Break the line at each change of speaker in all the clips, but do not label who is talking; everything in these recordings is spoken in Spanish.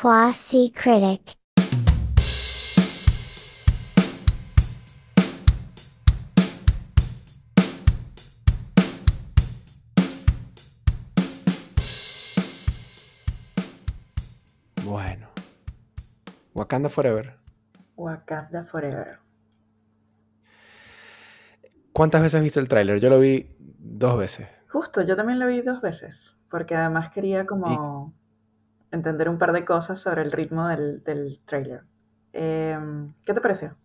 Quasi Critic.
Bueno. Wakanda Forever.
Wakanda Forever.
¿Cuántas veces has visto el tráiler? Yo lo vi dos veces.
Justo, yo también lo vi dos veces, porque además quería como entender un par de cosas sobre el ritmo del, del tráiler. Em, ¿Qué te pareció?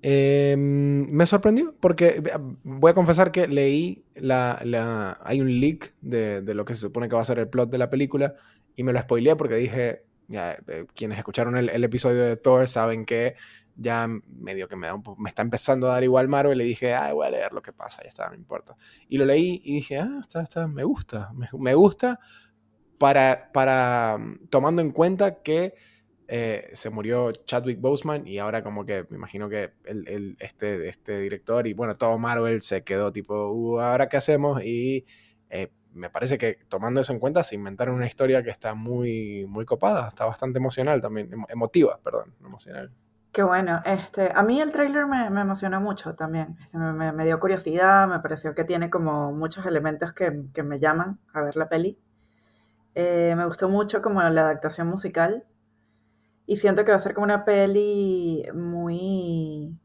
Em, me sorprendió porque eh, voy a confesar que leí la, la- hay un leak de, de lo que se supone que va a ser el plot de la película y me lo spoileé porque dije, ya, eh, quienes escucharon el, el episodio de Thor saben que ya medio que me, da un me está empezando a dar igual Marvel y le dije, ay, voy a leer lo que pasa, ya está, no importa. Y lo leí y dije, ah, está, está, me gusta, me, me gusta para, para, mm, tomando en cuenta que eh, se murió Chadwick Boseman y ahora como que me imagino que el, el- este, este director y bueno, todo Marvel se quedó tipo, "Uh, ¿ahora qué hacemos? Y eh, me parece que tomando eso en cuenta se inventaron una historia que está muy, muy copada, está bastante emocional también, emo- emotiva, perdón, emocional.
Qué bueno, este, a mí el tráiler me, me emocionó mucho también, Este, me- me dio curiosidad, me pareció que tiene como muchos elementos que, que me llaman a ver la peli. Eh, me gustó mucho como la adaptación musical y siento que va a ser como una peli muy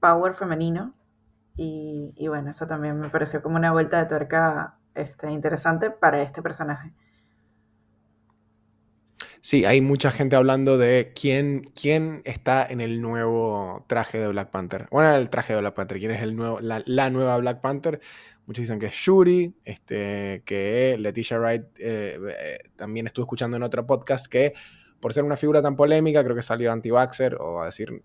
power femenino y, y bueno, eso también me pareció como una vuelta de tuerca este, interesante para este personaje.
Sí, hay mucha gente hablando de quién, quién está en el nuevo traje de Black Panther. Bueno, el traje de Black Panther, quién es el nuevo, la, la nueva Black Panther. Muchos dicen que es Shuri, este, que Leticia Wright eh, eh, también estuve escuchando en otro podcast que por ser una figura tan polémica, creo que salió anti-vaxxer o a decir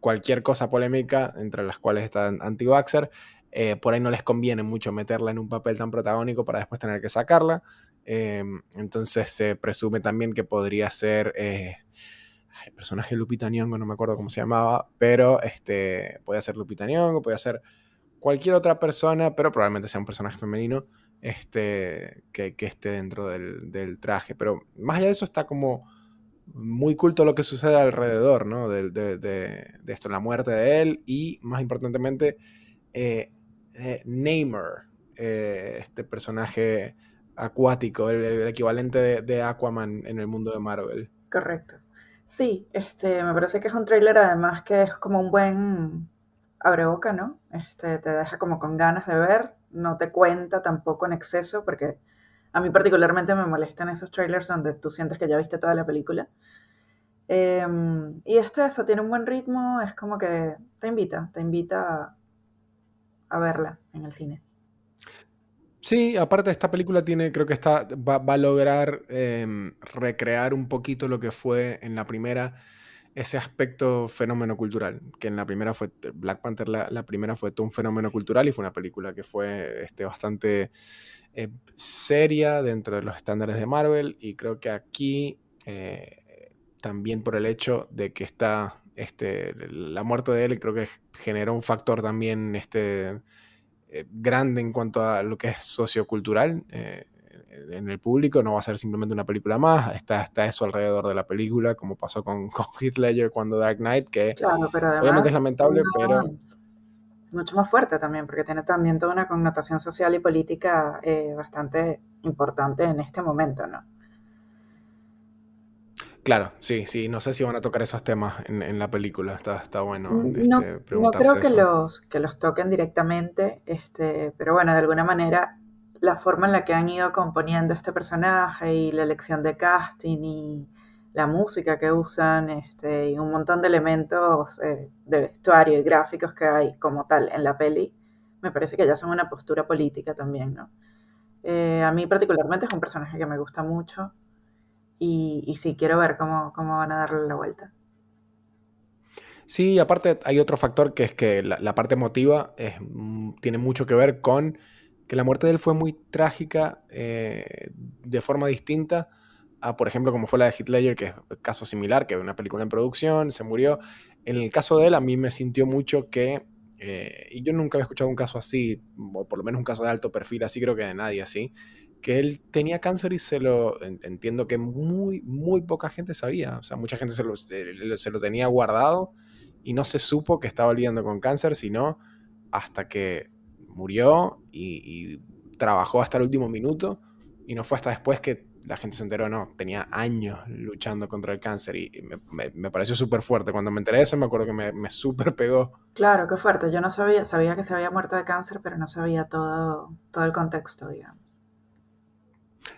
cualquier cosa polémica, entre las cuales está anti-vaxxer, eh, por ahí no les conviene mucho meterla en un papel tan protagónico para después tener que sacarla. Eh, entonces se presume también que podría ser el personaje Lupita Nyong'o, no me acuerdo cómo se llamaba, pero este, ser Lupita Nyong'o, podía ser cualquier otra persona, pero probablemente sea un personaje femenino este, que, esté dentro del, traje. Pero más allá de eso está como muy culto lo que sucede alrededor, ¿no? De, de- de- de esto, la muerte de él y, más importantemente, eh, eh, eh, este personaje acuático, el, el equivalente de, de Aquaman en el mundo de Marvel.
Correcto. Sí, este, me parece que es un tráiler además que es como un buen abreboca, ¿no? Este, te deja como con ganas de ver, no te cuenta tampoco en exceso, porque a mí particularmente me molestan esos trailers donde tú sientes que ya viste toda la película. Em, y este eso tiene un buen ritmo, es como que te invita, te invita a, a verla en el cine.
Sí, aparte esta película tiene, creo que está, va, va a lograr em, recrear un poquito lo que fue en la primera, ese aspecto fenómeno cultural, que en la primera fue, Black Panther, la, la primera fue todo un fenómeno cultural y fue una película que fue este, bastante eh, seria dentro de los estándares de Marvel y creo que aquí eh, también por el hecho de que está, este, la muerte de él creo que generó un factor también, este eh, grande en cuanto a lo que es sociocultural en el público, no va a ser simplemente una película más, está, está eso alrededor de la película, como pasó con, con Heath Ledger cuando Dark Knight, que
Claro, pero además
obviamente es lamentable,
no,
pero
mucho más fuerte también, porque tiene también toda una connotación social y política eh, bastante importante en este momento, ¿no?
claro, sí, sí, no sé si van a tocar esos temas en, en la película, está, está bueno
No,
este,
no
preguntarse
creo que
eso.
los, que los toquen directamente, este, pero bueno, de alguna manera la forma en la que han ido componiendo este personaje y la elección de casting y la música que usan este, y un montón de elementos eh, de vestuario y gráficos que hay como tal en la peli, me parece que ya son una postura política también, ¿no? Eh, a mí particularmente es un personaje que me gusta mucho y, y sí quiero ver cómo, cómo van a darle la vuelta.
Sí, aparte hay otro factor que es que la, parte emotiva es, mm, tiene mucho que ver con que la muerte de él fue muy trágica eh, de forma distinta a, por ejemplo, como fue la de Ledger, que es caso similar, que una película en producción, se murió. En el caso de él, a mí me sintió mucho que, eh, y yo nunca había escuchado un caso así, o por lo menos un caso de alto perfil así, creo que de nadie así, que él tenía cáncer y se lo entiendo que muy, muy poca gente sabía. O sea, mucha gente se lo, se lo tenía guardado y no se supo que estaba lidiando con cáncer, sino hasta que murió y, trabajó hasta el último minuto y no fue hasta después que la gente se enteró, no, tenía años luchando contra el cáncer y me, pareció súper fuerte. Cuando me enteré de eso me acuerdo que me, me súper pegó.
Claro, qué fuerte. Yo no sabía, sabía que se había muerto de cáncer, pero no sabía todo, todo el contexto, digamos.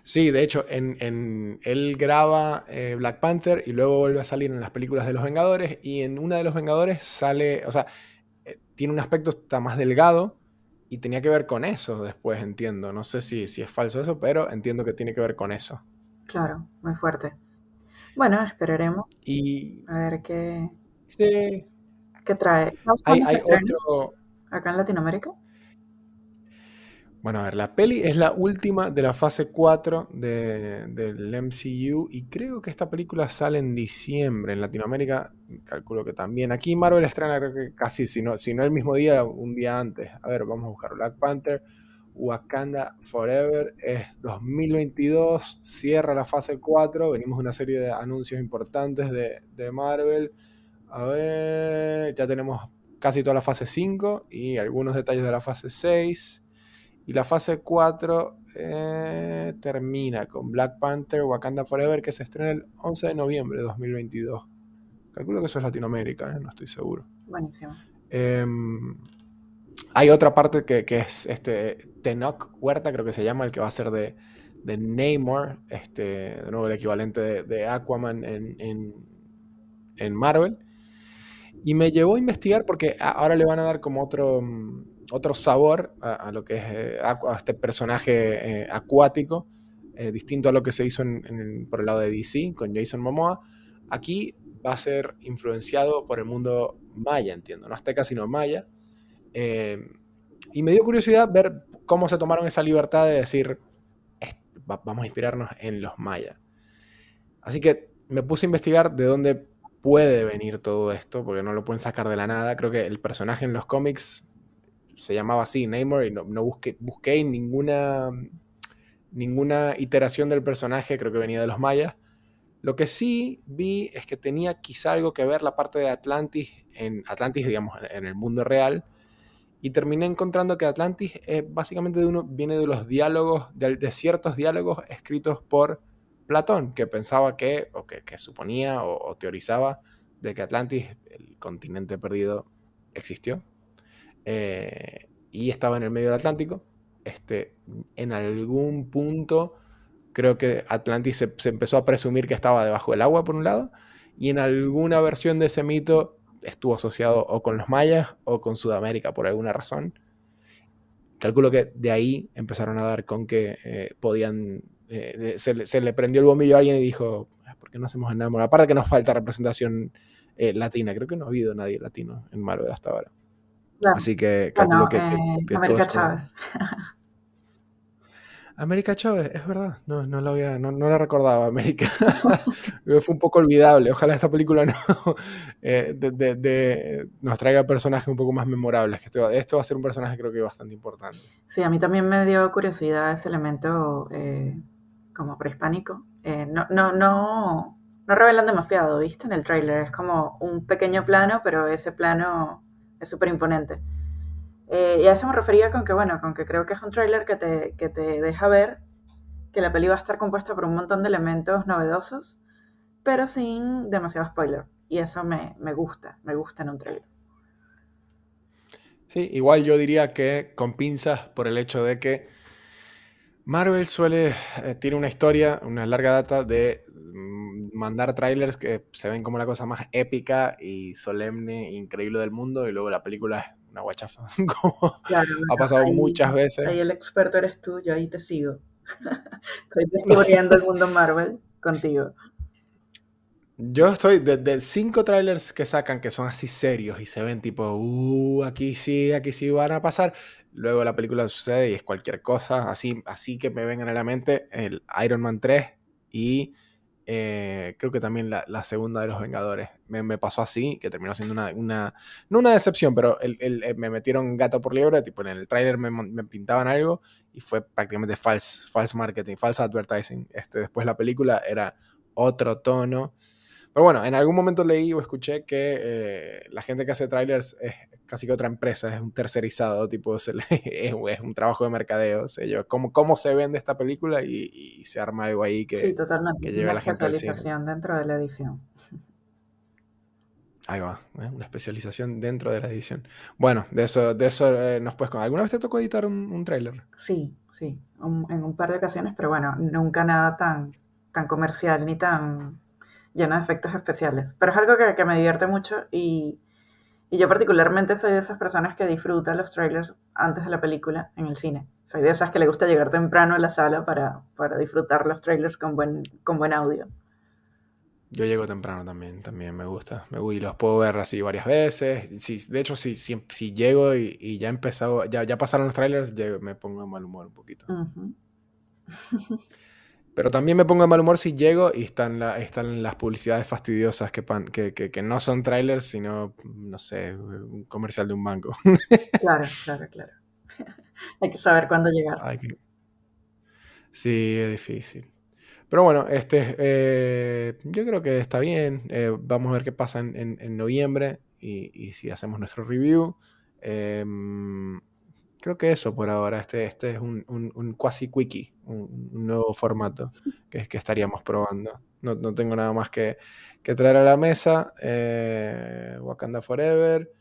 Sí, de hecho, en, él graba eh, Black Panther y luego vuelve a salir en las películas de los Vengadores y en una de los Vengadores sale, o sea, eh, tiene un aspecto está más delgado y tenía que ver con eso después, entiendo. No sé si, si es falso eso, pero entiendo que tiene que ver con eso.
Claro, muy fuerte. Bueno, esperaremos.
Y...
A ver qué...
Sí.
¿Qué trae?
Hay, hay otro...
¿Acá en Latinoamérica?
Bueno, a ver, la peli es la última de la fase 4 del MCU y creo que esta película sale en diciembre. En Latinoamérica, calculo que también. Aquí Marvel estrena casi, si no, si no el mismo día, un día antes. A ver, vamos a buscar Black Panther. Wakanda Forever es 2022, cierra la fase 4. Venimos de una serie de anuncios importantes de, de Marvel. A ver, ya tenemos casi toda la fase 5 y algunos detalles de la fase 6. Y la fase 4 eh, termina con Black Panther Wakanda Forever que se estrena el 11 de noviembre de 2022. Calculo que eso es Latinoamérica, ¿eh? no estoy seguro.
Buenísimo.
Em, hay otra parte que, es este Tenok Huerta, creo que se llama, el que va a ser de, de Namor, este, de nuevo el equivalente de, Aquaman en, en, Marvel. Y me llevó a investigar porque ahora le van a dar como otro, mm, otro sabor a, lo que es eh, a, este personaje eh, acuático, eh, distinto a lo que se hizo por el lado de DC con Jason Momoa. Aquí va a ser influenciado por el mundo maya, entiendo, no azteca, sino maya. y me dio curiosidad ver cómo se tomaron esa libertad de decir, vamos a inspirarnos en los mayas. Así que me puse a investigar de dónde puede venir todo esto, porque no lo pueden sacar de la nada. Creo que el personaje en los cómics se llamaba así, Namor, y no, busqué, ninguna, ninguna iteración del personaje, creo que venía de los mayas. Lo que sí vi es que tenía quizá algo que ver la parte de Atlantis, en Atlantis, digamos, en el mundo real, y terminé encontrando que Atlantis básicamente de uno, viene de los diálogos, de, ciertos diálogos escritos por Platón, que pensaba que, o que, suponía o teorizaba de que Atlantis, el continente perdido, existió eh, y estaba en el medio del Atlántico. Este, en algún punto creo que Atlantis se, empezó a presumir que estaba debajo del agua por un lado y en alguna versión de ese mito estuvo asociado o con los mayas o con Sudamérica por alguna razón. Calculo que de ahí empezaron a dar con que eh, podían, eh, se, le prendió el bombillo a alguien y dijo, ah, ¿por qué no hacemos nada? Aparte que nos falta representación latina, creo que no ha habido nadie latino en Marvel hasta ahora. Así que calculo que,
eh, América Chávez.
América Chávez, es verdad, no, no, la, había, no, no la recordaba, América. Fue un poco olvidable, ojalá esta película no, eh, de, nos traiga personajes un poco más memorables. Que va a ser un personaje creo que bastante importante.
Sí, a mí también me dio curiosidad ese elemento eh, como prehispánico. no, no, no, no revelan demasiado, ¿viste? En el tráiler es como un pequeño plano, pero ese plano es súper imponente. Eh, y a eso me refería con que, bueno, con que creo que es un tráiler que te, que te deja ver que la peli va a estar compuesta por un montón de elementos novedosos, pero sin demasiado spoiler. Y eso me, me gusta, me gusta en un tráiler.
Sí, igual yo diría que con pinzas por el hecho de que Marvel suele, eh, tiene una historia, una larga data de mandar trailers que se ven como la cosa más épica y solemne increíble del mundo y luego la película es una guachafa. ha pasado muchas veces.
Ahí el experto eres tú, yo ahí te sigo. estoy descubriendo el mundo Marvel contigo.
Yo estoy desde cinco trailers que sacan que son así serios y se ven tipo, uh, aquí sí, aquí sí van a pasar. Luego la película sucede y es cualquier cosa, así, así que me vengan a la mente el Iron Man 3 y eh, creo que también la, segunda de los Vengadores. Me, pasó así, que terminó siendo una, no una decepción, pero eh, me metieron gato por liebre, tipo en el tráiler me, me, pintaban algo y fue prácticamente false, false marketing, false advertising. Este, después la película era otro tono. Pero bueno, en algún momento leí o escuché que eh, la gente que hace trailers es casi que otra empresa, es un tercerizado, tipo, es, es, un trabajo de mercadeo. Se lleva cómo, cómo se vende esta película y, y, se arma algo ahí que,
sí,
que lleve a la gente al cine.
dentro de la edición.
Ahí va, ¿eh? una especialización dentro de la edición. Bueno, de eso, de eso eh, nos puedes contar. ¿Alguna vez te tocó editar un, un tráiler?
Sí, sí, un, en un par de ocasiones, pero bueno, nunca nada tan, tan comercial ni tan lleno de efectos especiales. Pero es algo que, que me divierte mucho y, y, yo particularmente soy de esas personas que disfrutan los trailers antes de la película en el cine. Soy de esas que le gusta llegar temprano a la sala para, para disfrutar los trailers con buen, con buen audio.
Yo llego temprano también, también me gusta. Me y los puedo ver así varias veces. Si, de hecho, si, si, si llego y, y, ya empezado, ya, ya pasaron los trailers, llego, me pongo en mal humor un poquito. Uh -huh. Pero también me pongo de mal humor si llego y están, la, están las publicidades fastidiosas que, pan, que, que, que, no son trailers, sino, no sé, un comercial de un banco.
claro, claro, claro. Hay que saber cuándo llegar.
Que... Sí, es difícil. Pero bueno, este, eh, yo creo que está bien. Eh, vamos a ver qué pasa en, en, en noviembre y, y, si hacemos nuestro review. Eh, creo que eso por ahora. Este, este es un, un, quasi quickie, un, un, nuevo formato que, que estaríamos probando. No, no, tengo nada más que, que traer a la mesa. Eh, Wakanda Forever.